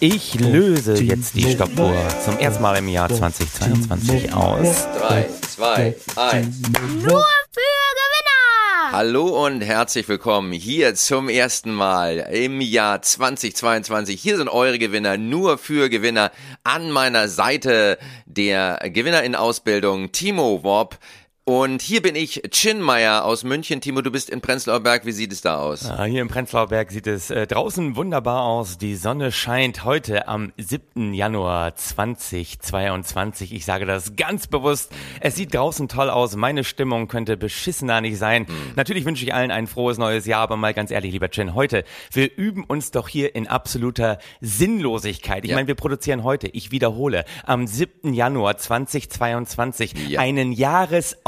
Ich löse jetzt die Stoppuhr zum ersten Mal im Jahr 2022 aus. 3, 2, 1. Nur für Gewinner! Hallo und herzlich willkommen hier zum ersten Mal im Jahr 2022. Hier sind eure Gewinner, nur für Gewinner. An meiner Seite der Gewinner in Ausbildung, Timo Wob. Und hier bin ich, Chinmeier aus München. Timo, du bist in Prenzlauer Berg. Wie sieht es da aus? Ah, hier im Prenzlauer Berg sieht es äh, draußen wunderbar aus. Die Sonne scheint heute am 7. Januar 2022. Ich sage das ganz bewusst. Es sieht draußen toll aus. Meine Stimmung könnte beschissener nicht sein. Hm. Natürlich wünsche ich allen ein frohes neues Jahr, aber mal ganz ehrlich, lieber Chin, heute, wir üben uns doch hier in absoluter Sinnlosigkeit. Ich Ja. meine, wir produzieren heute, ich wiederhole, am 7. Januar 2022 Ja. einen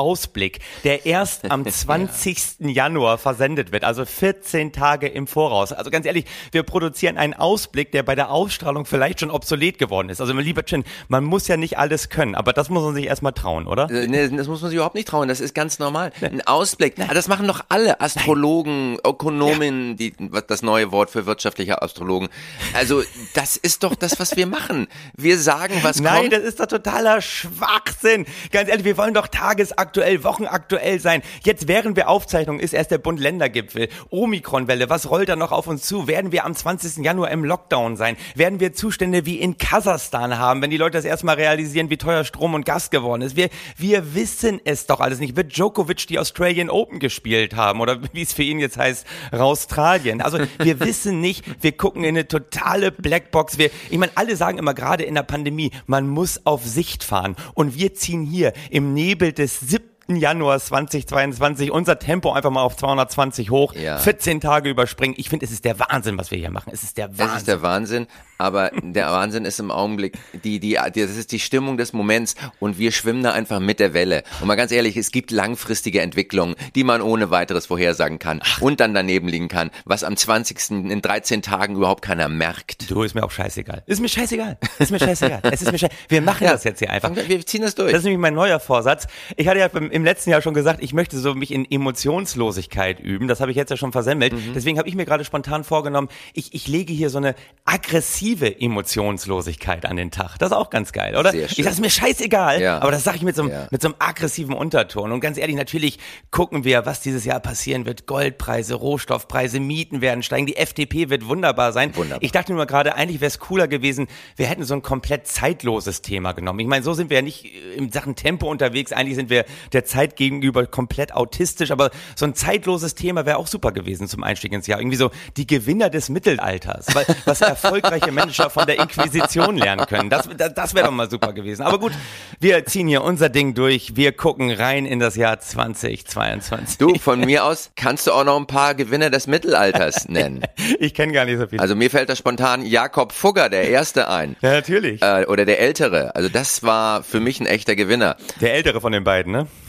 Jahresausblick, der erst am 20. Januar versendet wird, also 14 Tage im Voraus. Also ganz ehrlich, wir produzieren einen Ausblick, der bei der Ausstrahlung vielleicht schon obsolet geworden ist. Also mein lieber Chin, man muss ja nicht alles können, aber das muss man sich erstmal trauen, oder? Äh, Nee, das muss man sich überhaupt nicht trauen. Das ist ganz normal. Ein Ausblick. Ah, Das machen doch alle Astrologen, Ökonomen, die, was das neue Wort für wirtschaftliche Astrologen. Also, das ist doch das, was wir machen. Wir sagen, was Nein, kommt. das ist doch totaler Schwachsinn. Ganz ehrlich, wir wollen doch tagesaktuell, wochenaktuell sein. Jetzt während wir Aufzeichnungen ist erst der Bund-Länder-Gipfel. Omikron-Welle, was rollt da noch auf uns zu? Werden wir am 20. Januar im Lockdown sein? Werden wir Zustände wie in Kasachstan haben, wenn die Leute das erstmal realisieren, wie teuer Strom und Gas geworden ist? Wir, wir wissen es doch alles nicht. Wird Djokovic die Australian Open gespielt haben oder wie es für ihn jetzt heißt, Australien? Also wir wissen nicht, wir gucken in eine totale Blackbox. Wir, ich meine, alle sagen immer gerade in der Pandemie, man muss auf Sicht fahren. Und wir ziehen hier im Nebel des 7. Januar 2022 unser Tempo einfach mal auf 220 hoch, Ja. 14 Tage überspringen. Ich finde, es ist der Wahnsinn, was wir hier machen. Es ist der Wahnsinn. Das ist der Wahnsinn, aber der Wahnsinn ist im Augenblick, die, die, das ist die Stimmung des Moments und wir schwimmen da einfach mit der Welle. Und mal ganz ehrlich, es gibt langfristige Entwicklungen, die man ohne weiteres vorhersagen kann und dann daneben liegen kann, was am 20. in 13 Tagen überhaupt keiner merkt. Du, ist mir auch scheißegal. Ist mir scheißegal. Ist mir scheißegal. es ist mir scheißegal. Wir machen Ja. das jetzt hier einfach. Wir, wir ziehen das durch. Das ist nämlich mein neuer Vorsatz. Ich hatte ja beim- im letzten Jahr schon gesagt, ich möchte so mich in Emotionslosigkeit üben. Das habe ich jetzt ja schon versemmelt. Mhm. Deswegen habe ich mir gerade spontan vorgenommen, ich, ich lege hier so eine aggressive Emotionslosigkeit an den Tag. Das ist auch ganz geil, oder? Sehr Ich schön. sage, ist mir scheißegal, Ja. aber das sage ich mit so, einem, Ja. mit so einem aggressiven Unterton. Und ganz ehrlich, natürlich gucken wir, was dieses Jahr passieren wird. Goldpreise, Rohstoffpreise, Mieten werden steigen. Die FDP wird wunderbar sein. Wunderbar. Ich dachte nur gerade, eigentlich wäre es cooler gewesen, wir hätten so ein komplett zeitloses Thema genommen. Ich meine, so sind wir ja nicht äh, in Sachen Tempo unterwegs. Eigentlich sind wir der Zeit gegenüber komplett autistisch, aber so ein zeitloses Thema wäre auch super gewesen zum Einstieg ins Jahr. Irgendwie so die Gewinner des Mittelalters, weil, was erfolgreiche Menschen von der Inquisition lernen können. Das, das, das wäre doch mal super gewesen. Aber gut, wir ziehen hier unser Ding durch. Wir gucken rein in das Jahr 2022. Du, von mir aus kannst du auch noch ein paar Gewinner des Mittelalters nennen. Ich kenne gar nicht so viel. Also mir fällt da spontan Jakob Fugger, der Erste, ein. ja, natürlich. Äh, oder der Ältere. Also das war für mich ein echter Gewinner. Der ältere von den beiden, ne?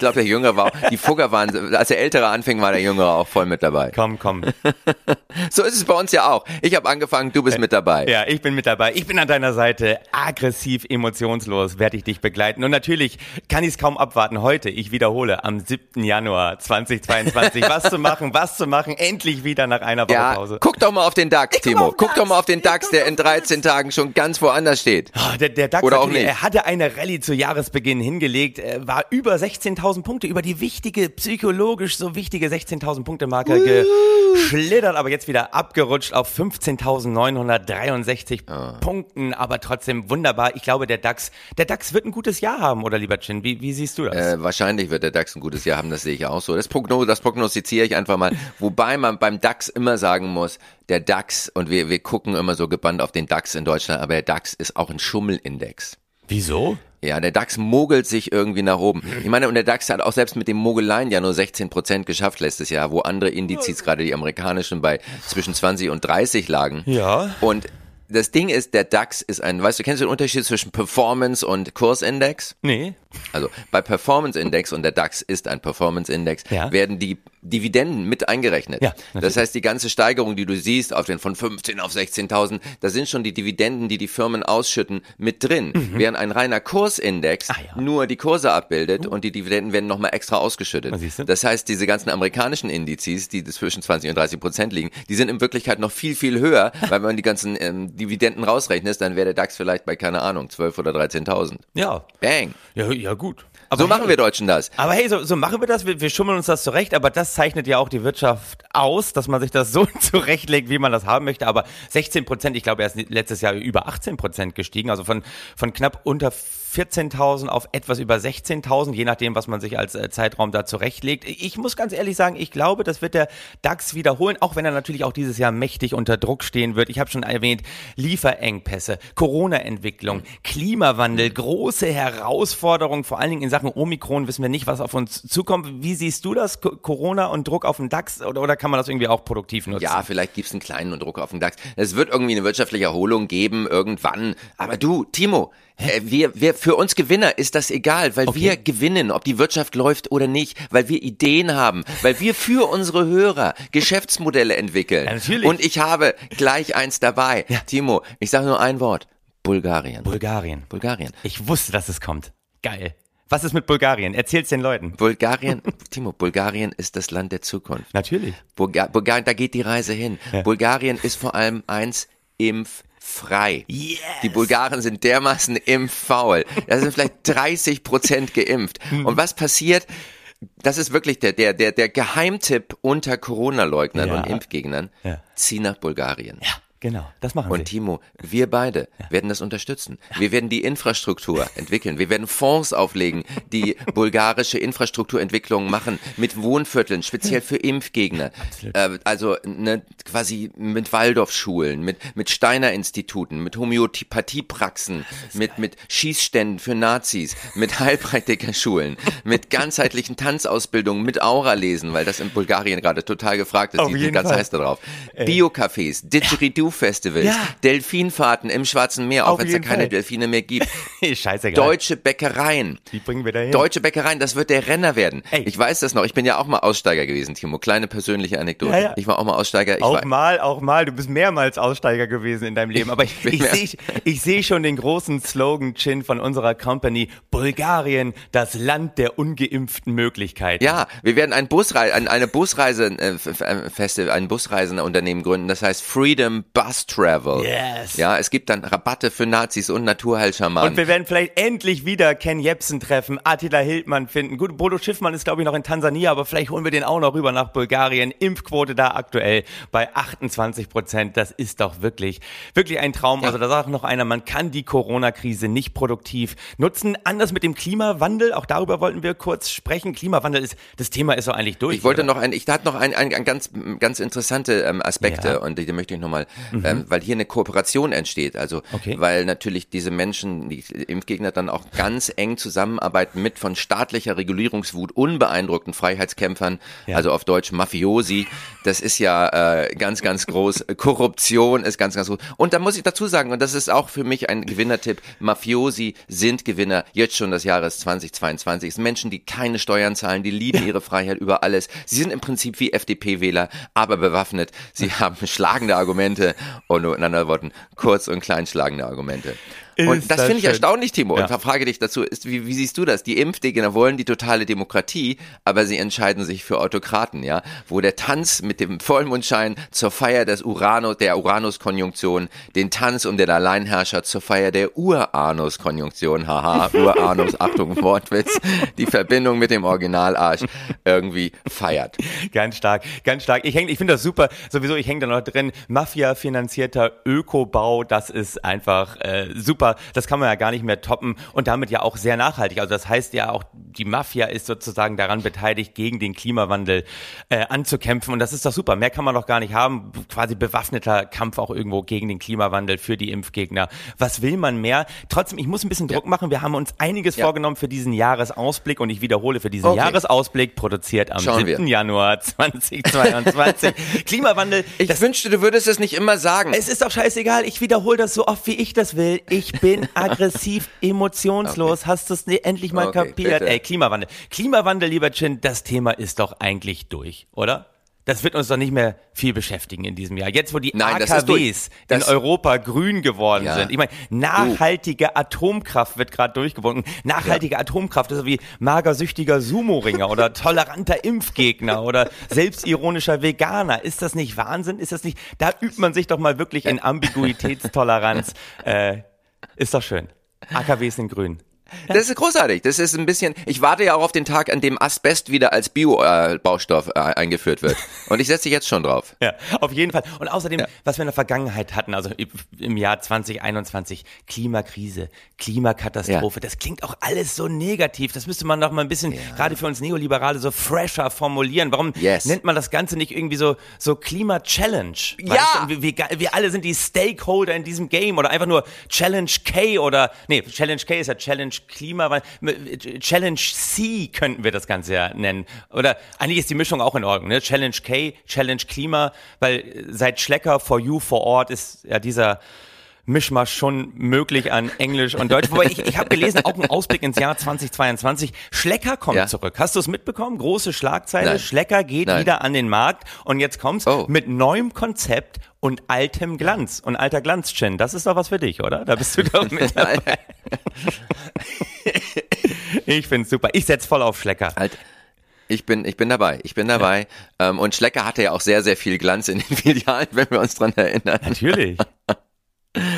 glaube, der Jüngere war auch, die Fugger waren, als der Ältere anfing, war der Jüngere auch voll mit dabei. Komm, komm. So ist es bei uns ja auch. Ich habe angefangen, du bist mit dabei. Ja, ich bin mit dabei. Ich bin an deiner Seite. Aggressiv, emotionslos werde ich dich begleiten. Und natürlich kann ich es kaum abwarten. Heute, ich wiederhole, am 7. Januar 2022, was zu machen, was zu machen. Endlich wieder nach einer Woche Ja, Pause. guck doch mal auf den DAX, Timo. Guck doch mal DAX. auf den DAX, der in 13 Tagen schon ganz woanders steht. Ah, Der, der DAX, Oder auch nicht. er hatte eine Rallye zu Jahresbeginn hingelegt, äh, war über 16.000 Punkte, über die wichtige, psychologisch so wichtige 16.000 Punkte Marke geschlittert, aber jetzt wieder abgerutscht auf 15.963 Ah. Punkten, aber trotzdem wunderbar. Ich glaube, der DAX, der DAX wird ein gutes Jahr haben, oder lieber Chin? Wie, wie siehst du das? Äh, wahrscheinlich wird der DAX ein gutes Jahr haben, das sehe ich auch so. Das, Progno das prognostiziere ich einfach mal. Wobei man beim DAX immer sagen muss, der DAX, und wir, wir gucken immer so gebannt auf den DAX in Deutschland, aber der DAX ist auch ein Schummelindex. Wieso? Ja, der DAX mogelt sich irgendwie nach oben. Ich meine, und der DAX hat auch selbst mit dem Mogeleien ja nur 16 Prozent geschafft letztes Jahr, wo andere Indizes, gerade die amerikanischen, bei zwischen 20 und 30 lagen. Ja. Und das Ding ist, der DAX ist ein, weißt du, kennst du den Unterschied zwischen Performance und Kursindex? Nee. Also bei Performance Index und der DAX ist ein Performance Index, Ja. werden die Dividenden mit eingerechnet. Ja, das heißt, die ganze Steigerung, die du siehst, auf den von 15 auf 16.000, da sind schon die Dividenden, die die Firmen ausschütten, mit drin. Während ein reiner Kursindex Mhm. Ah, ja. nur die Kurse abbildet und die Dividenden werden nochmal extra ausgeschüttet. Das heißt, diese ganzen amerikanischen Indizes, die zwischen 20 und 30 Prozent liegen, die sind in Wirklichkeit noch viel, viel höher, weil wenn man die ganzen ähm, Dividenden rausrechnet, dann wäre der DAX vielleicht bei, keine Ahnung, 12 oder 13.000. Ja. Bang. Ja, ja gut. So machen wir Deutschen das. Aber hey, so, so machen wir das, wir, wir schummeln uns das zurecht, aber das zeichnet ja auch die Wirtschaft aus, dass man sich das so zurechtlegt, wie man das haben möchte. Aber 16 Prozent, ich glaube, er ist letztes Jahr über 18 Prozent gestiegen, also von, von knapp unter 14.000 auf etwas über 16.000, je nachdem, was man sich als äh, Zeitraum da zurechtlegt. Ich muss ganz ehrlich sagen, ich glaube, das wird der DAX wiederholen, auch wenn er natürlich auch dieses Jahr mächtig unter Druck stehen wird. Ich habe schon erwähnt, Lieferengpässe, Corona-Entwicklung, Klimawandel, große Herausforderungen, vor allen Dingen in Sachen Omikron wissen wir nicht, was auf uns zukommt. Wie siehst du das, Co- Corona und Druck auf den DAX oder, oder kann man das irgendwie auch produktiv nutzen? Ja, vielleicht gibt's einen kleinen Druck auf den DAX. Es wird irgendwie eine wirtschaftliche Erholung geben, irgendwann. Aber du, Timo, äh, wir, wir, für uns Gewinner ist das egal, weil wir gewinnen, ob die Wirtschaft läuft oder nicht, weil wir Ideen haben, weil wir für unsere Hörer Geschäftsmodelle entwickeln. Ja, natürlich. Und ich habe gleich eins dabei. Timo, ich sage nur ein Wort. Bulgarien. Bulgarien. Bulgarien. Ich wusste, dass es kommt. Geil. Was ist mit Bulgarien? Erzähl's den Leuten. Bulgarien, Timo, Bulgarien ist das Land der Zukunft. Natürlich. Bulga Bulgarien, da geht die Reise hin. Bulgarien ist vor allem eins, impffrei. Yes. Die Bulgaren sind dermaßen impffaul. Da sind vielleicht 30 Prozent geimpft. Hm. Und was passiert? Das ist wirklich der, der, der, der Geheimtipp unter Corona-Leugnern Ja. und Impfgegnern. Ja. Zieh nach Bulgarien. Ja, genau. Das machen Und sie. Timo, wir beide werden das unterstützen. Wir werden die Infrastruktur entwickeln. Wir werden Fonds auflegen, die bulgarische Infrastrukturentwicklung machen mit Wohnvierteln, speziell für Impfgegner. Äh, also ne, quasi mit Waldorfschulen, mit, mit Steiner-Instituten, mit Homöopathiepraxen, mit, mit Schießständen für Nazis, mit Heilpraktikerschulen, mit ganzheitlichen Tanzausbildungen, mit Aura-Lesen, weil das in Bulgarien gerade total gefragt ist. Auf Die sind ganz Fall. heiß darauf. Biocafés, Didgeridoo-Festivals, Ja. Delfinfahrten im Schwarzen Meer, auch wenn es da keine Fall. Delfine mehr gibt. Scheißegal. Deutsche Bäckereien. Wie bringen wir da hin? Deutsche Bäckereien, das wird der Renner werden. Ey. Ich weiß das noch. Ich bin ja auch mal Aussteiger gewesen, Timo. Kleine persönliche Anekdote. Ja, ja. Ich war auch mal Aussteiger. Ich Auch war, mal, auch mal. Du bist mehrmals Aussteiger gewesen in deinem Leben. Aber ich, ich mehr- sehe ich seh schon den großen Slogan, Chin, von unserer Company. Bulgarien, das Land der ungeimpften Möglichkeiten. ja, wir werden ein Busreise, ein, eine Busreise, äh, Festival, ein Busreisenunternehmen gründen. Das heißt Freedom Bus Travel. Yes. Ja, es gibt dann Rabatte für Nazis und Naturheilschamanen. Und wir werden vielleicht endlich wieder Ken Jebsen treffen, Attila Hildmann finden. Gut, Bodo Schiffmann ist, glaube ich, noch in Tansania, aber vielleicht holen wir den auch noch rüber nach Bulgarien. Impfquote da aktuell bei 28 Prozent. Das ist doch wirklich, wirklich ein Traum. Also da sagt noch einer, man kann die Corona-Krise nicht produktiv nutzen. Anders mit dem Klimawandel, auch darüber wollten wir kurz sprechen. Klimawandel ist, das Thema ist so eigentlich durch. Ich wollte oder? noch ein, ich hatte noch ein, ein, ein ganz, ganz interessante ähm, Aspekte Ja. und die, die möchte ich nochmal, ähm, weil hier eine Kooperation entsteht. Also, Okay. weil natürlich diese Menschen, die Impfgegner dann auch ganz eng zusammenarbeiten mit von staatlicher Regulierungswut unbeeindruckten Freiheitskämpfern, Ja. also auf Deutsch Mafiosi. Das ist ja äh, ganz, ganz groß. Korruption ist ganz, ganz groß. Und da muss ich dazu sagen, und das ist auch für mich ein Gewinnertipp, Mafiosi sind Gewinner jetzt schon des Jahres 2022. Es sind Menschen, die keine Steuern zahlen, die lieben ihre Freiheit über alles. Sie sind im Prinzip wie FDP-Wähler, aber bewaffnet. Sie haben schlagende Argumente und in anderen Worten kurz und klein schlagende Argumente. Und das das finde ich erstaunlich, Timo. Ja. Und frage dich dazu, ist, wie, wie siehst du das? Die Impfgegner wollen die totale Demokratie, aber sie entscheiden sich für Autokraten, ja? Wo der Tanz mit dem Vollmondschein zur Feier des Uranus, der Uranus-Konjunktion, den Tanz um den Alleinherrscher zur Feier der Uranus-Konjunktion, haha, Uranus, Achtung, Wortwitz, die Verbindung mit dem Originalarsch irgendwie feiert. Ganz stark, ganz stark. Ich häng, ich finde das super. Sowieso, ich hänge da noch drin. Mafia-finanzierter Ökobau, das ist einfach äh, super. Das kann man ja gar nicht mehr toppen und damit ja auch sehr nachhaltig. Also das heißt ja auch, die Mafia ist sozusagen daran beteiligt, gegen den Klimawandel äh, anzukämpfen und das ist doch super. Mehr kann man doch gar nicht haben. Quasi bewaffneter Kampf auch irgendwo gegen den Klimawandel für die Impfgegner. Was will man mehr? Trotzdem, ich muss ein bisschen Druck machen. Wir haben uns einiges Ja. vorgenommen für diesen Jahresausblick und ich wiederhole für diesen Okay. Jahresausblick produziert am Schauen wir. 7. Januar 2022. Klimawandel, Ich wünschte, du würdest es nicht immer sagen. es ist doch scheißegal, ich wiederhole das so oft, wie ich das will. Ich bin aggressiv, emotionslos. Okay. Hast du es endlich mal okay, kapiert? Bitte. Ey, Klimawandel. Klimawandel, lieber Chin, das Thema ist doch eigentlich durch, oder? Das wird uns doch nicht mehr viel beschäftigen in diesem Jahr. Jetzt, wo die Nein, AKWs in Europa grün geworden ja. sind. Ich meine, nachhaltige. Atomkraft wird gerade durchgewunken. Nachhaltige ja. Atomkraft ist so wie magersüchtiger Sumo-Ringer oder toleranter Impfgegner oder selbstironischer Veganer. Ist das nicht Wahnsinn? Ist das nicht, da übt man sich doch mal wirklich in Ambiguitätstoleranz. äh, ist doch schön. AKWs sind grün. Das ist großartig. Das ist ein bisschen. Ich warte ja auch auf den Tag, an dem Asbest wieder als Bio-Baustoff äh, eingeführt wird. Und ich setze jetzt schon drauf. Ja, auf jeden Fall. Und außerdem, ja. was wir in der Vergangenheit hatten, also im Jahr 2021, Klimakrise, Klimakatastrophe, ja. das klingt auch alles so negativ. Das müsste man doch mal ein bisschen, ja. gerade für uns Neoliberale, so fresher formulieren. Warum yes. nennt man das Ganze nicht irgendwie so, so Klima-Challenge? Ja! Wir, wir, wir alle sind die Stakeholder in diesem Game oder einfach nur Challenge K oder, nee, Challenge K ist ja Challenge Klimawandel, Challenge C könnten wir das Ganze ja nennen. Oder eigentlich ist die Mischung auch in Ordnung, ne? Challenge K, Challenge Klima, weil seit Schlecker for You vor Ort ist ja dieser Mischmasch schon möglich an Englisch und Deutsch. Wobei ich, ich habe gelesen, auch ein Ausblick ins Jahr 2022. Schlecker kommt ja. zurück. Hast du es mitbekommen? Große Schlagzeile. Nein. Schlecker geht Nein. wieder an den Markt und jetzt kommt's oh. mit neuem Konzept und altem Glanz. Und alter Glanz, Chen, das ist doch was für dich, oder? Da bist du doch mit dabei. ich find's super. Ich setz voll auf Schlecker. Alt. Ich bin, ich bin dabei. Ich bin dabei. Ja. Ähm, und Schlecker hatte ja auch sehr, sehr viel Glanz in den Filialen, wenn wir uns dran erinnern. Natürlich.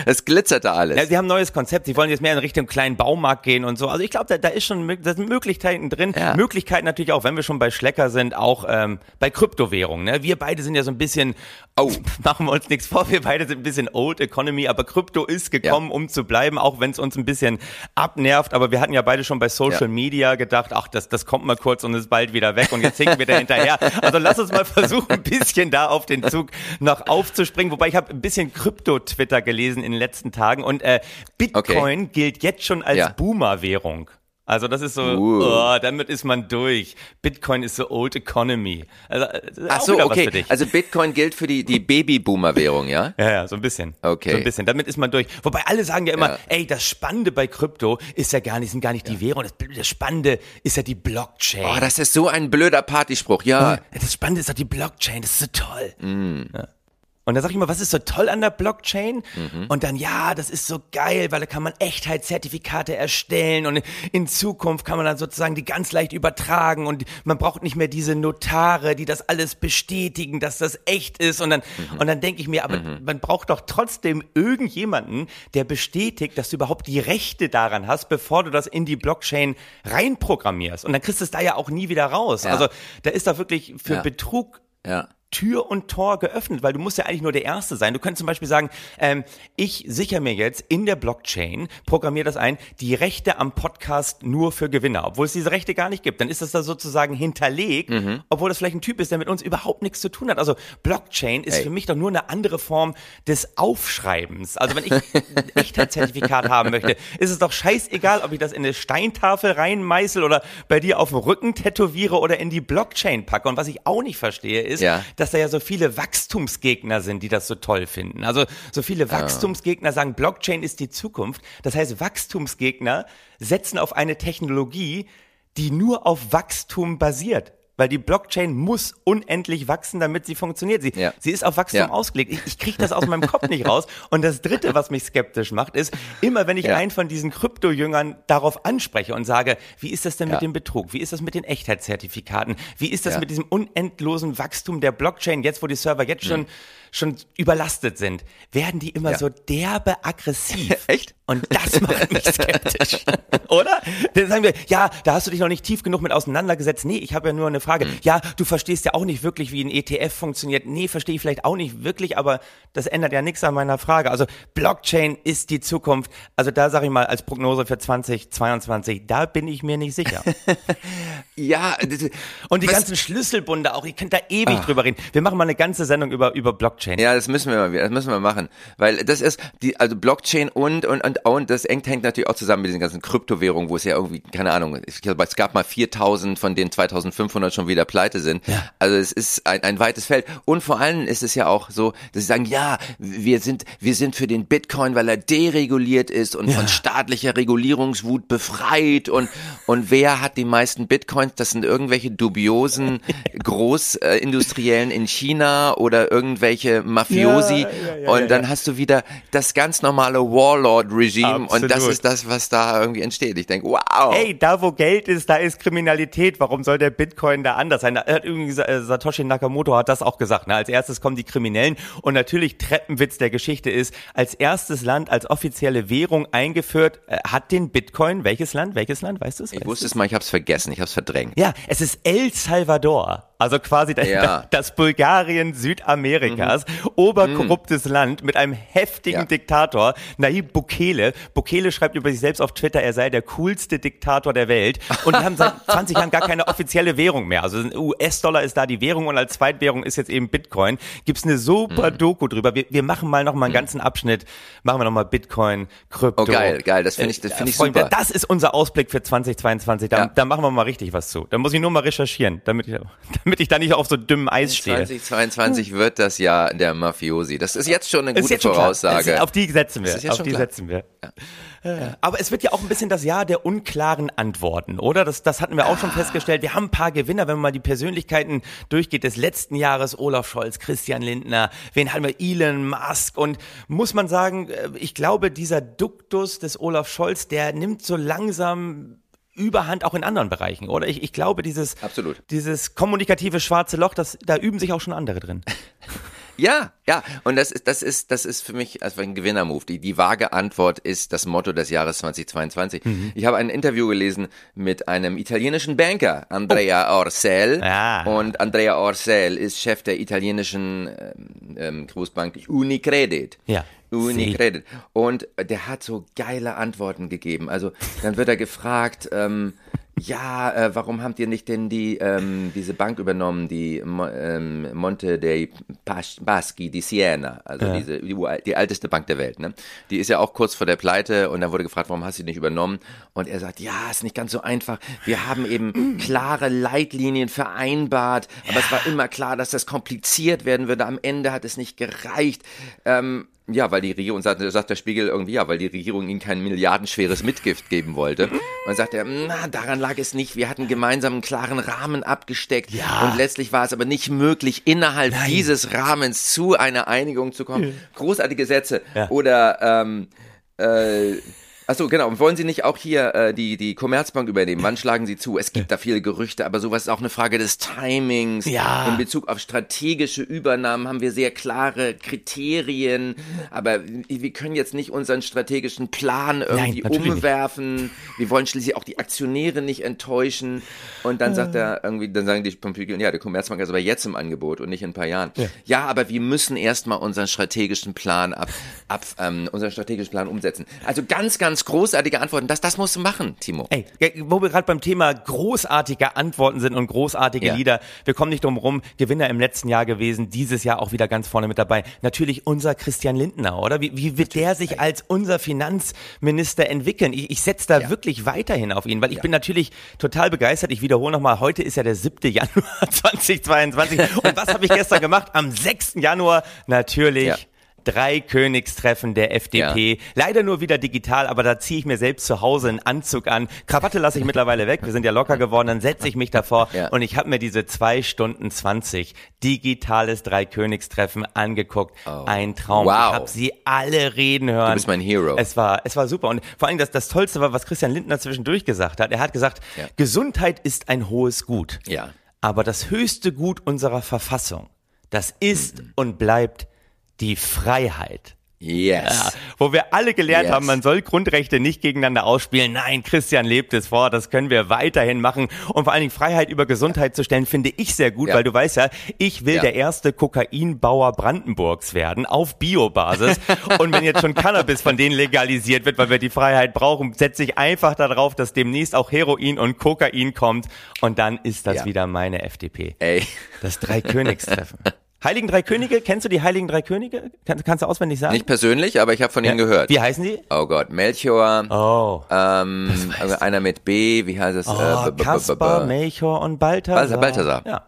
Es glitzerte alles. Ja, sie haben ein neues Konzept. Sie wollen jetzt mehr in Richtung kleinen Baumarkt gehen und so. Also ich glaube, da, da ist schon da sind Möglichkeiten drin. Ja. Möglichkeiten natürlich auch, wenn wir schon bei Schlecker sind, auch ähm, bei Kryptowährungen. Ne? Wir beide sind ja so ein bisschen, oh, machen wir uns nichts vor, wir beide sind ein bisschen Old Economy, aber Krypto ist gekommen, ja. um zu bleiben, auch wenn es uns ein bisschen abnervt. Aber wir hatten ja beide schon bei Social ja. Media gedacht, ach, das, das kommt mal kurz und ist bald wieder weg und jetzt hinken wir da hinterher. Also lass uns mal versuchen, ein bisschen da auf den Zug noch aufzuspringen. Wobei ich habe ein bisschen Krypto-Twitter gelesen gelesen in den letzten Tagen und äh, Bitcoin okay. gilt jetzt schon als ja. Boomer-Währung. Also das ist so, uh. oh, damit ist man durch. Bitcoin ist so Old Economy. Also, äh, Ach so, okay. Also Bitcoin gilt für die, die Babyboomer-Währung, ja? Ja, ja, so ein bisschen. Okay. So ein bisschen. Damit ist man durch. Wobei alle sagen ja immer, ja. ey, das Spannende bei Krypto ist ja gar nicht, sind gar nicht ja. die Währung. Das, das, Spannende ist ja die Blockchain. Oh, das ist so ein blöder Partyspruch, ja. Das Spannende ist doch die Blockchain. Das ist so toll. Mm. Ja. Und da sag ich mal, was ist so toll an der Blockchain? Mhm. Und dann, ja, das ist so geil, weil da kann man Echtheitszertifikate erstellen und in Zukunft kann man dann sozusagen die ganz leicht übertragen und man braucht nicht mehr diese Notare, die das alles bestätigen, dass das echt ist. Und dann, mhm. und dann denke ich mir, aber mhm. man braucht doch trotzdem irgendjemanden, der bestätigt, dass du überhaupt die Rechte daran hast, bevor du das in die Blockchain reinprogrammierst. Und dann kriegst du es da ja auch nie wieder raus. Ja. Also da ist doch wirklich für ja. Betrug ja. Tür und Tor geöffnet, weil du musst ja eigentlich nur der Erste sein. Du könntest zum Beispiel sagen, ähm, ich sichere mir jetzt in der Blockchain, programmiere das ein, die Rechte am Podcast nur für Gewinner, obwohl es diese Rechte gar nicht gibt. Dann ist das da sozusagen hinterlegt, mhm. obwohl das vielleicht ein Typ ist, der mit uns überhaupt nichts zu tun hat. Also Blockchain ist Ey. für mich doch nur eine andere Form des Aufschreibens. Also wenn ich ein Echtheitszertifikat haben möchte, ist es doch scheißegal, ob ich das in eine Steintafel reinmeißel oder bei dir auf dem Rücken tätowiere oder in die Blockchain packe. Und was ich auch nicht verstehe, ist, ja dass da ja so viele Wachstumsgegner sind, die das so toll finden. Also so viele Wachstumsgegner sagen, Blockchain ist die Zukunft. Das heißt, Wachstumsgegner setzen auf eine Technologie, die nur auf Wachstum basiert weil die Blockchain muss unendlich wachsen, damit sie funktioniert. Sie, ja. sie ist auf Wachstum ja. ausgelegt. Ich, ich kriege das aus meinem Kopf nicht raus. Und das Dritte, was mich skeptisch macht, ist, immer wenn ich ja. einen von diesen Krypto-Jüngern darauf anspreche und sage, wie ist das denn mit dem Betrug? Wie ist das mit den Echtheitszertifikaten? Wie ist das mit diesem unendlosen Wachstum der Blockchain, jetzt wo die Server jetzt schon, mhm. schon überlastet sind? Werden die immer so derbe aggressiv? Echt? Und das macht mich skeptisch. Oder? Dann sagen wir, ja, da hast du dich noch nicht tief genug mit auseinandergesetzt. Nee, ich habe ja nur eine Frage. Mhm. Ja, du verstehst ja auch nicht wirklich, wie ein ETF funktioniert. Nee, verstehe ich vielleicht auch nicht wirklich, aber das ändert ja nichts an meiner Frage. Also Blockchain ist die Zukunft. Also da sage ich mal als Prognose für 2022, da bin ich mir nicht sicher. ja. Und die was? ganzen Schlüsselbunde auch, ihr könnt da ewig Ach. drüber reden. Wir machen mal eine ganze Sendung über, über Blockchain. Ja, das müssen wir mal, das müssen wir machen. Weil das ist die, also Blockchain und, und, und und das eng hängt natürlich auch zusammen mit diesen ganzen Kryptowährungen, wo es ja irgendwie, keine Ahnung, ich glaube, es gab mal 4000 von den 2500 schon wieder pleite sind. Ja. Also es ist ein, ein weites Feld. Und vor allem ist es ja auch so, dass sie sagen, ja, wir sind, wir sind für den Bitcoin, weil er dereguliert ist und ja. von staatlicher Regulierungswut befreit und, und wer hat die meisten Bitcoins? Das sind irgendwelche dubiosen Großindustriellen in China oder irgendwelche Mafiosi. Ja, und dann hast du wieder das ganz normale Warlord-Regime und das ist das, was da irgendwie entsteht. Ich denke, wow. Hey, da wo Geld ist, da ist Kriminalität. Warum soll der Bitcoin da anders sein? hat übrigens äh, Satoshi Nakamoto hat das auch gesagt. Ne? Als erstes kommen die Kriminellen und natürlich Treppenwitz der Geschichte ist, als erstes Land als offizielle Währung eingeführt äh, hat den Bitcoin. Welches Land? Welches Land? Weißt du es? Ich wusste es mal, ich habe es vergessen, ich habe es verdrängt. Ja, es ist El Salvador. Also quasi ja. das Bulgarien Südamerikas, mhm. oberkorruptes mhm. Land mit einem heftigen ja. Diktator, Nayib Bukele. Bukele schreibt über sich selbst auf Twitter, er sei der coolste Diktator der Welt. Und die haben seit 20 Jahren gar keine offizielle Währung mehr. Also US-Dollar ist da die Währung und als Zweitwährung ist jetzt eben Bitcoin. Gibt's eine super mhm. Doku drüber. Wir, wir machen mal noch mal einen mhm. ganzen Abschnitt, machen wir noch mal Bitcoin, Krypto. Oh geil, geil, das finde ich, das finde ich super. Das ist unser Ausblick für 2022. Da, ja. da machen wir mal richtig was zu. Da muss ich nur mal recherchieren, damit ich, damit damit ich da nicht auf so dünnem Eis stehe. 2022 wird das Jahr der Mafiosi. Das ist jetzt schon eine gute Voraussage. Auf die setzen wir. Auf die klar. setzen wir. Ja. Aber es wird ja auch ein bisschen das Jahr der unklaren Antworten, oder? Das, das hatten wir auch schon ah. festgestellt. Wir haben ein paar Gewinner, wenn man mal die Persönlichkeiten durchgeht des letzten Jahres. Olaf Scholz, Christian Lindner, wen haben wir? Elon Musk. Und muss man sagen, äh, ich glaube, dieser Duktus des Olaf Scholz, der nimmt so langsam Überhand auch in anderen Bereichen, oder? Ich, ich glaube, dieses, Absolut. dieses kommunikative schwarze Loch, das, da üben sich auch schon andere drin. Ja, ja, und das ist, das ist, das ist für mich also ein Gewinnermove. Die, die vage Antwort ist das Motto des Jahres 2022. Mhm. Ich habe ein Interview gelesen mit einem italienischen Banker, Andrea oh. Orsel. Ja. Und Andrea Orsel ist Chef der italienischen ähm, ähm Großbank Unicredit. Ja. Unicredit. Und der hat so geile Antworten gegeben. Also dann wird er gefragt, ähm, ja, äh, warum habt ihr nicht denn die ähm, diese Bank übernommen, die ähm, Monte dei Baschi di Siena, also ja. diese die, die, älteste Bank der Welt, ne? Die ist ja auch kurz vor der Pleite und dann wurde gefragt, warum hast du die nicht übernommen? Und er sagt, ja, ist nicht ganz so einfach. Wir haben eben klare Leitlinien vereinbart, aber ja. es war immer klar, dass das kompliziert werden würde. Am Ende hat es nicht gereicht. Ähm, ja, weil die Regierung, sagt, sagt der Spiegel irgendwie, ja, weil die Regierung ihnen kein milliardenschweres Mitgift geben wollte. Und sagt er, na, daran lag es nicht. Wir hatten gemeinsam einen klaren Rahmen abgesteckt. Ja. Und letztlich war es aber nicht möglich, innerhalb Nein. dieses Rahmens zu einer Einigung zu kommen. Großartige Sätze. Ja. Oder, ähm, äh, Achso, genau. Und wollen Sie nicht auch hier äh, die, die Commerzbank übernehmen? Wann schlagen Sie zu? Es gibt da viele Gerüchte, aber sowas ist auch eine Frage des Timings. Ja. In Bezug auf strategische Übernahmen haben wir sehr klare Kriterien, aber wir können jetzt nicht unseren strategischen Plan irgendwie Nein, umwerfen. Nicht. Wir wollen schließlich auch die Aktionäre nicht enttäuschen. Und dann sagt er irgendwie, dann sagen die Pompidou, ja, der Commerzbank ist aber jetzt im Angebot und nicht in ein paar Jahren. Ja, ja aber wir müssen erstmal unseren strategischen Plan ab, ab ähm, unseren strategischen Plan umsetzen. Also ganz, ganz ganz großartige Antworten. Das, das musst du machen, Timo. Ey, wo wir gerade beim Thema großartige Antworten sind und großartige ja. Lieder, wir kommen nicht drum rum. Gewinner im letzten Jahr gewesen, dieses Jahr auch wieder ganz vorne mit dabei. Natürlich unser Christian Lindner, oder? Wie, wie wird der sich als unser Finanzminister entwickeln? Ich, ich setze da ja. wirklich weiterhin auf ihn, weil ich ja. bin natürlich total begeistert. Ich wiederhole nochmal, heute ist ja der 7. Januar 2022. Und was habe ich gestern gemacht? Am 6. Januar natürlich drei Königstreffen der FDP. Ja. Leider nur wieder digital, aber da ziehe ich mir selbst zu Hause einen Anzug an. Krawatte lasse ich mittlerweile weg. Wir sind ja locker geworden. Dann setze ich mich davor ja. und ich habe mir diese zwei Stunden zwanzig digitales drei Königstreffen angeguckt. Oh. Ein Traum. Wow. Ich habe sie alle reden hören. Du bist mein Hero. Es war, es war super. Und vor allem das, das Tollste war, was Christian Lindner zwischendurch gesagt hat. Er hat gesagt, ja. Gesundheit ist ein hohes Gut. Ja. Aber das höchste Gut unserer Verfassung, das ist mhm. und bleibt die Freiheit. Yes. Ja, wo wir alle gelernt yes. haben, man soll Grundrechte nicht gegeneinander ausspielen. Nein, Christian lebt es vor, das können wir weiterhin machen. Und vor allen Dingen Freiheit über Gesundheit zu stellen, finde ich sehr gut, ja. weil du weißt ja, ich will ja. der erste Kokainbauer Brandenburgs werden, auf Biobasis. Und wenn jetzt schon Cannabis von denen legalisiert wird, weil wir die Freiheit brauchen, setze ich einfach darauf, dass demnächst auch Heroin und Kokain kommt. Und dann ist das wieder meine FDP. Ey. Das Dreikönigstreffen. Heiligen Drei Könige, kennst du die Heiligen Drei Könige? Kann, kannst du auswendig sagen? Nicht persönlich, aber ich habe von ihnen gehört. Wie heißen die? Oh Gott, Melchior, Oh. ähm, einer mit B, wie heißt es? Oh, Äh, Kaspar, Melchior und Balthasar. Balthasar. Ja.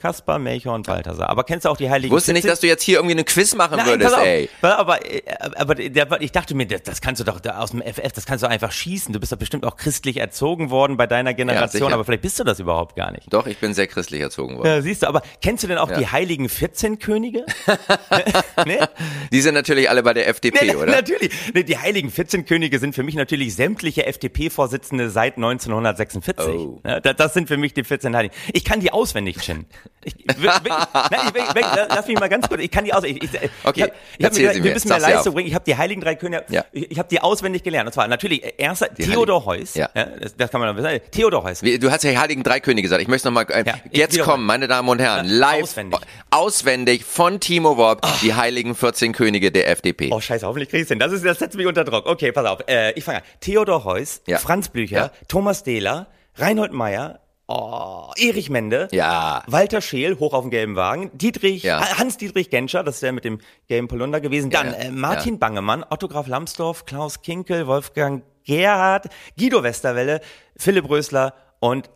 Kaspar, Melchior und Balthasar. Aber kennst du auch die Heiligen Ich wusste nicht, 14? dass du jetzt hier irgendwie einen Quiz machen Nein, würdest, auf. ey. Aber, äh, aber der, ich dachte mir, das, das kannst du doch aus dem FF, das kannst du einfach schießen. Du bist doch bestimmt auch christlich erzogen worden bei deiner Generation, sicher. aber vielleicht bist du das überhaupt gar nicht. Doch, ich bin sehr christlich erzogen worden. Ja, siehst du, aber kennst du denn auch Ja. die heiligen 14 Könige? ne? Die sind natürlich alle bei der FDP, Nee, oder? Natürlich. Die heiligen 14 Könige sind für mich natürlich sämtliche FDP-Vorsitzende seit 1946. Oh. Ja, das, das sind für mich die 14 Heiligen. Ich kann die auswendig, Chin. Ich, wirklich, nein, ich, wirklich, lass mich mal ganz kurz, ich kann die auswendig. Ich, ich, Okay, ich hab, ich hab mir, sie wir mir. müssen mehr Sag sie Leistung bringen. Ich habe die heiligen drei Könige, Ja. ich, ich habe die auswendig gelernt. Und zwar natürlich, erster, Die Theodor Heiligen. Heuss. Ja. das, das kann man noch wissen. Theodor Heuss. Du hast ja die Heiligen Drei Könige gesagt. Ich möchte noch mal, äh, Ja, ich jetzt kommen, meine Damen und Herren, Ja, live, auswendig. auswendig von Timo Worp, die Heiligen 14 Könige der FDP. Oh, scheiße, hoffentlich krieg ich's hin. Das, ist, das setzt mich unter Druck. Okay, pass auf. Äh, ich fange an. Theodor Heuss, Ja. Franz Blücher, Ja. Thomas Dehler, Reinhold Meyer, oh, Erich Mende, Ja. Walter Scheel, hoch auf dem gelben Wagen, Dietrich, Ja. Hans-Dietrich Genscher, das ist der mit dem gelben Polunder gewesen, dann Ja. äh, Martin Bangemann, Otto Graf Lambsdorff, Klaus Kinkel, Wolfgang Gerhard, Guido Westerwelle, Philipp Rösler und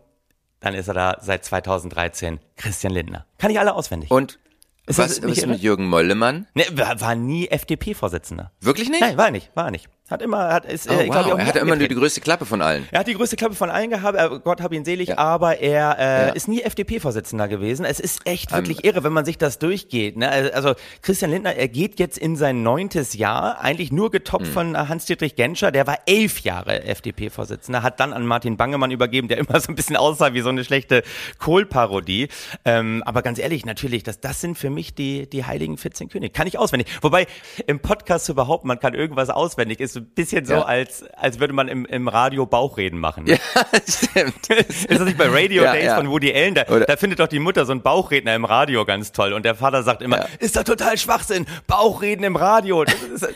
dann ist er da seit 2013, Christian Lindner. Kann ich alle auswendig. Und Ist das was ist mit Jürgen Möllemann? ne, war, war nie FDP-Vorsitzender. Wirklich nicht? Nein, war nicht, war er nicht. Hat immer, hat, ist, Oh, glaub ich, wow. auch Er hatte immer nur die größte Klappe von allen. Er hat die größte Klappe von allen gehabt, Gott hab ihn selig, Ja. aber er äh, Ja. ist nie FDP-Vorsitzender gewesen. Es ist echt wirklich Ähm, irre, wenn man sich das durchgeht. Ne? Also Christian Lindner, er geht jetzt in sein neuntes Jahr, eigentlich nur Hm. getoppt von äh, Hans-Dietrich Genscher, der war elf Jahre FDP-Vorsitzender, hat dann an Martin Bangemann übergeben, der immer so ein bisschen aussah wie so eine schlechte Kohl-Parodie. Ähm, aber ganz ehrlich, natürlich, das, das sind für mich die, die heiligen 14 Könige. Kann ich auswendig. Wobei im Podcast zu behaupten, man kann irgendwas auswendig, ist so ein bisschen so, Ja. als, als würde man im, im Radio Bauchreden machen. Ja, stimmt. Ist das nicht bei Radio Ja, Days ja. von Woody Allen? Da, da findet doch die Mutter so einen Bauchredner im Radio ganz toll. Und der Vater sagt immer, ist doch total Schwachsinn, Bauchreden im Radio. Das ist,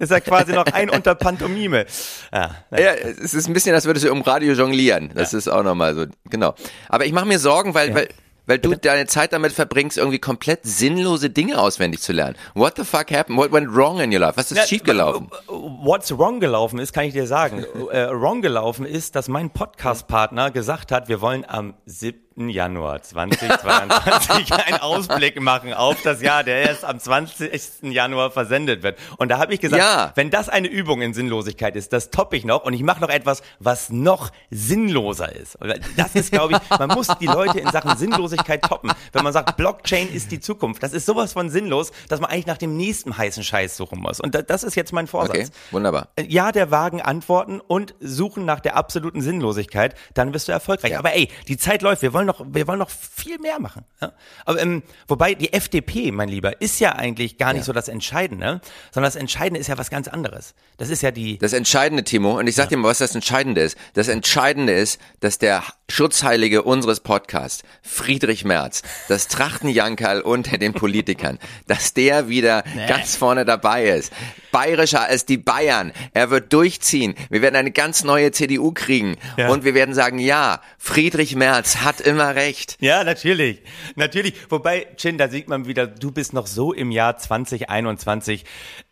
ist ja quasi noch ein unter Pantomime. Ja, Ja, es ist ein bisschen, als würdest du im Radio jonglieren. Das ist auch nochmal so, genau. Aber ich mache mir Sorgen, weil, weil, weil du deine Zeit damit verbringst, irgendwie komplett sinnlose Dinge auswendig zu lernen. What the fuck happened? What went wrong in your life? Was ist Ja, schiefgelaufen? What's wrong gelaufen ist, kann ich dir sagen. äh, wrong gelaufen ist, dass mein Podcast-Partner gesagt hat, wir wollen am 7. Januar 2022 einen Ausblick machen auf das Jahr, der erst am 20. Januar versendet wird. Und da habe ich gesagt, Ja. wenn das eine Übung in Sinnlosigkeit ist, das toppe ich noch und ich mache noch etwas, was noch sinnloser ist. Das ist, glaube ich, man muss die Leute in Sachen Sinnlosigkeit toppen. Wenn man sagt, Blockchain ist die Zukunft, das ist sowas von sinnlos, dass man eigentlich nach dem nächsten heißen Scheiß suchen muss. Und da- das ist jetzt mein Vorsatz. Okay, wunderbar. Ja, der vagen Antworten und suchen nach der absoluten Sinnlosigkeit, dann wirst du erfolgreich. Ja. Aber ey, die Zeit läuft, wir wollen noch, wir wollen noch viel mehr machen. Ja? Aber ähm, wobei die FDP, mein Lieber, ist ja eigentlich gar nicht so das Entscheidende, sondern das Entscheidende ist ja was ganz anderes. Das ist ja die. Das Entscheidende, Timo, und ich sag dir mal, was das Entscheidende ist. Das Entscheidende ist, dass der Schutzheilige unseres Podcasts, Friedrich Merz, das Trachtenjankerl unter den Politikern, dass der wieder ganz vorne dabei ist. Bayerischer als die Bayern. Er wird durchziehen. Wir werden eine ganz neue CDU kriegen. Ja. Und wir werden sagen, ja, Friedrich Merz hat immer recht. Ja, natürlich. Natürlich. Wobei, Chin, da sieht man wieder, du bist noch so im Jahr 2021.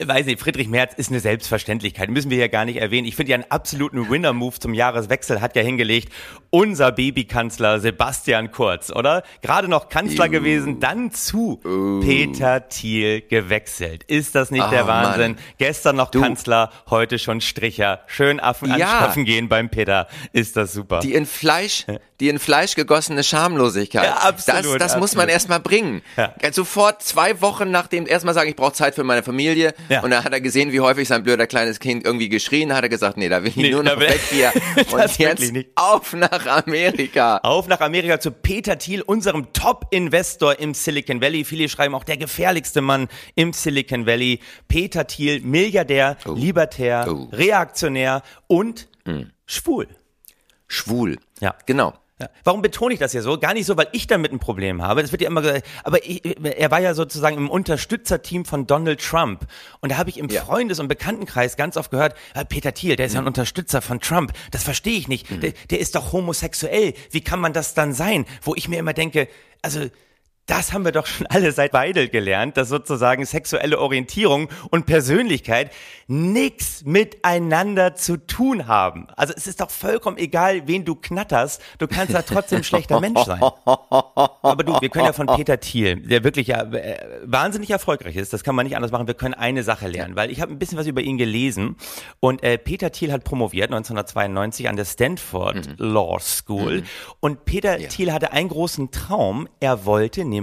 Weiß nicht, Friedrich Merz ist eine Selbstverständlichkeit. Müssen wir ja gar nicht erwähnen. Ich finde ja einen absoluten Winner-Move zum Jahreswechsel hat ja hingelegt unser Babykanzler Sebastian Kurz, oder? Gerade noch Kanzler gewesen, dann zu Peter Thiel gewechselt. Ist das nicht Oh, der Wahnsinn? Mann. Gestern noch Kanzler, heute schon Stricher. Schön Affen Ja. anschaffen gehen beim Peter. Ist das super. Die in Fleisch, die in Fleisch gegossene Schamlosigkeit. Ja, absolut, Das, das muss man absolut. erstmal bringen. Ja. Sofort zwei Wochen nachdem erstmal sagen, ich brauche Zeit für meine Familie. Ja. Und dann hat er gesehen, wie häufig sein blöder kleines Kind irgendwie geschrien hat. Er gesagt, nee, da will ich Nee, nur noch weg hier. Und jetzt auf nach Amerika. Auf nach Amerika zu Peter Thiel, unserem Top-Investor im Silicon Valley. Viele schreiben auch der gefährlichste Mann im Silicon Valley. Peter Thiel, Milliardär, Libertär, Oh. Reaktionär und schwul. Schwul. Ja. Genau. Ja. Warum betone ich das ja so? Gar nicht so, weil ich damit ein Problem habe. Das wird ja immer gesagt. Aber ich, er war ja sozusagen im Unterstützerteam von Donald Trump. Und da habe ich im Ja. Freundes- und Bekanntenkreis ganz oft gehört, äh, Peter Thiel, der ist ja ein Unterstützer von Trump. Das verstehe ich nicht. Der, der ist doch homosexuell. Wie kann man das dann sein? Wo ich mir immer denke, also das haben wir doch schon alle seit Weidel gelernt, dass sozusagen sexuelle Orientierung und Persönlichkeit nichts miteinander zu tun haben. Also es ist doch vollkommen egal, wen du knatterst, du kannst da trotzdem schlechter Mensch sein. Aber du, wir können ja von Peter Thiel, der wirklich ja äh, wahnsinnig erfolgreich ist, das kann man nicht anders machen, wir können eine Sache lernen, weil ich habe ein bisschen was über ihn gelesen und äh, Peter Thiel hat promoviert 1992 an der Stanford mhm. Law School mhm. und Peter ja. Thiel hatte einen großen Traum, er wollte nämlich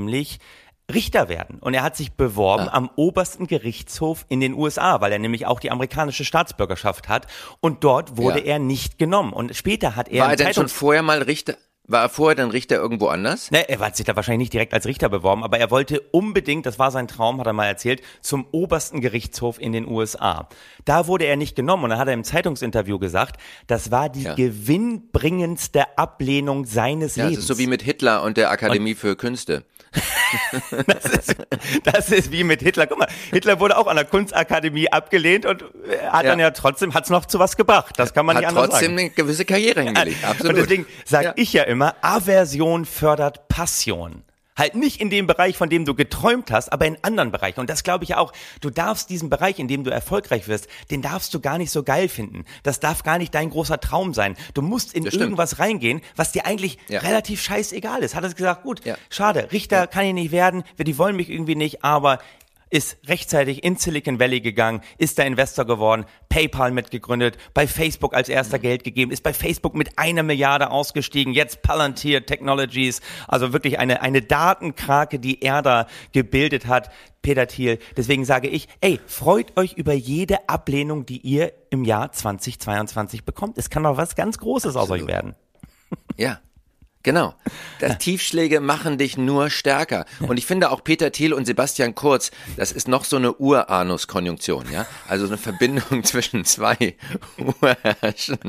Richter werden. Und er hat sich beworben ah. am obersten Gerichtshof in den USA, weil er nämlich auch die amerikanische Staatsbürgerschaft hat. Und dort wurde ja. er nicht genommen. Und später hat er. War er denn schon vorher mal Richter? War er vorher dann Richter irgendwo anders? Ne, er hat sich da wahrscheinlich nicht direkt als Richter beworben, aber er wollte unbedingt, das war sein Traum, hat er mal erzählt, zum obersten Gerichtshof in den USA. Da wurde er nicht genommen und dann hat er im Zeitungsinterview gesagt, das war die ja. gewinnbringendste Ablehnung seines ja, Lebens. Das ist so wie mit Hitler und der Akademie und für Künste. das, ist, das ist wie mit Hitler. Guck mal, Hitler wurde auch an der Kunstakademie abgelehnt und hat ja. dann ja trotzdem, hat es noch zu was gebracht. Das kann man hat nicht anders sagen. Hat trotzdem eine gewisse Karriere hingelegt, absolut. Und deswegen sage ich ja immer, Aversion fördert Passion. Halt nicht in dem Bereich, von dem du geträumt hast, aber in anderen Bereichen. Und das glaube ich auch. Du darfst diesen Bereich, in dem du erfolgreich wirst, den darfst du gar nicht so geil finden. Das darf gar nicht dein großer Traum sein. Du musst in irgendwas reingehen, was dir eigentlich ja. relativ scheißegal ist. Hat er gesagt, gut, ja. schade, Richter ja. kann ich nicht werden, die wollen mich irgendwie nicht, aber ist rechtzeitig in Silicon Valley gegangen, ist der Investor geworden, PayPal mitgegründet, bei Facebook als erster Geld gegeben, ist bei Facebook mit einer Milliarde ausgestiegen, jetzt Palantir Technologies, also wirklich eine, eine Datenkrake, die er da gebildet hat, Peter Thiel. Deswegen sage ich, ey, freut euch über jede Ablehnung, die ihr im Jahr 2022 bekommt. Es kann doch was ganz Großes Absolut. aus euch werden. Ja, Genau. Das Tiefschläge machen dich nur stärker. Und ich finde auch Peter Thiel und Sebastian Kurz, das ist noch so eine Uranus-Konjunktion, ja? Also eine Verbindung zwischen zwei Urherrschen.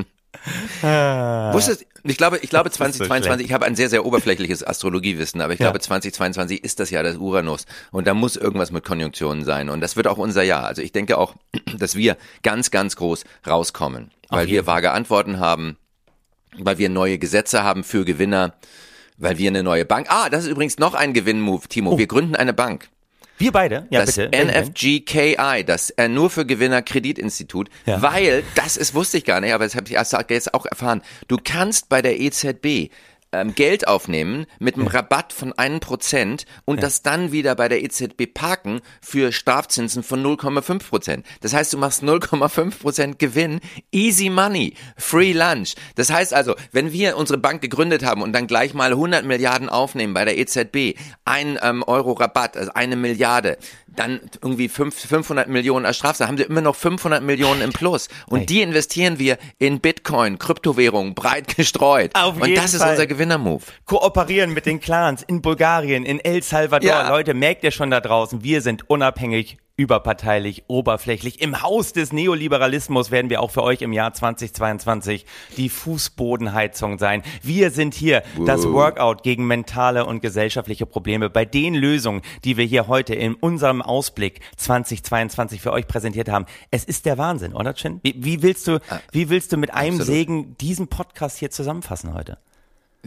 Ah. Wusstest, ich glaube, ich glaube 2022, ich habe ein sehr, sehr oberflächliches Astrologiewissen, aber ich ja. glaube 2022 ist das Jahr des Uranus und da muss irgendwas mit Konjunktionen sein und das wird auch unser Jahr. Also ich denke auch, dass wir ganz, ganz groß rauskommen, weil wir vage Antworten haben, weil wir neue Gesetze haben für Gewinner, weil wir eine neue Bank. Ah, das ist übrigens noch ein Gewinnmove, Timo. Oh. Wir gründen eine Bank. Wir beide? Ja, das bitte. NFGKI, das äh, nur für Gewinner Kreditinstitut, ja. weil, das ist, wusste ich gar nicht, aber das habe ich erst jetzt auch erfahren, du kannst bei der EZB ähm, Geld aufnehmen mit einem. Rabatt von einem Prozent und ja. das dann wieder bei der EZB parken für Strafzinsen von 0,5 Prozent. Das heißt, du machst 0,5 Prozent Gewinn, easy money, free lunch. Das heißt also, wenn wir unsere Bank gegründet haben und dann gleich mal 100 Milliarden aufnehmen bei der EZB, ein ähm, Euro Rabatt, also eine Milliarde, dann irgendwie fünf, 500 Millionen als Strafzeit, haben sie immer noch 500 Millionen im Plus. Und die investieren wir in Bitcoin, Kryptowährungen, breit gestreut. Auf und das Fall. ist unser Gewinnermove. Kooperieren mit den Clans in Bulgarien, in El Salvador. Ja. Leute, merkt ihr schon da draußen, wir sind unabhängig überparteilich, oberflächlich. Im Haus des Neoliberalismus werden wir auch für euch im Jahr 2022 die Fußbodenheizung sein. Wir sind hier wow. das Workout gegen mentale und gesellschaftliche Probleme. Bei den Lösungen, die wir hier heute in unserem Ausblick 2022 für euch präsentiert haben. Es ist der Wahnsinn, oder Chin? Wie, wie willst du, ah, wie willst du mit einem Absolut. Segen diesen Podcast hier zusammenfassen heute?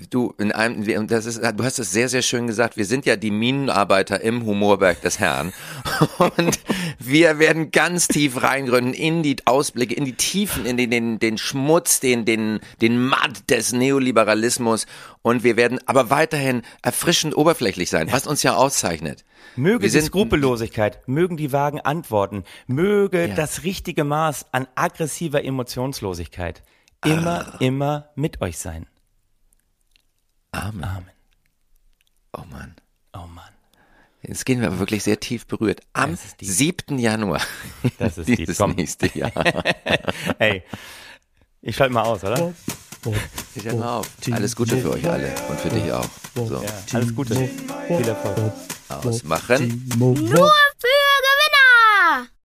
Du, in einem, das ist, du hast es sehr, sehr schön gesagt. Wir sind ja die Minenarbeiter im Humorberg des Herrn. Und wir werden ganz tief reingründen in die Ausblicke, in die Tiefen, in den, den, den Schmutz, den, den, den Matt des Neoliberalismus. Und wir werden aber weiterhin erfrischend oberflächlich sein, was uns ja auszeichnet. Möge die Skrupellosigkeit, mögen die vagen Antworten, möge ja. das richtige Maß an aggressiver Emotionslosigkeit immer, ah. immer mit euch sein. Amen. Amen. Oh Mann. Oh Mann. Jetzt gehen wir aber wirklich sehr tief berührt. Am 7. Januar. Das ist dieses die, nächste Jahr. Ey, ich schalte mal aus, oder? Ich schalte mal auf. Alles Gute für euch alle und für dich auch. So. Ja, alles Gute. Viel Erfolg. Ausmachen. Nur für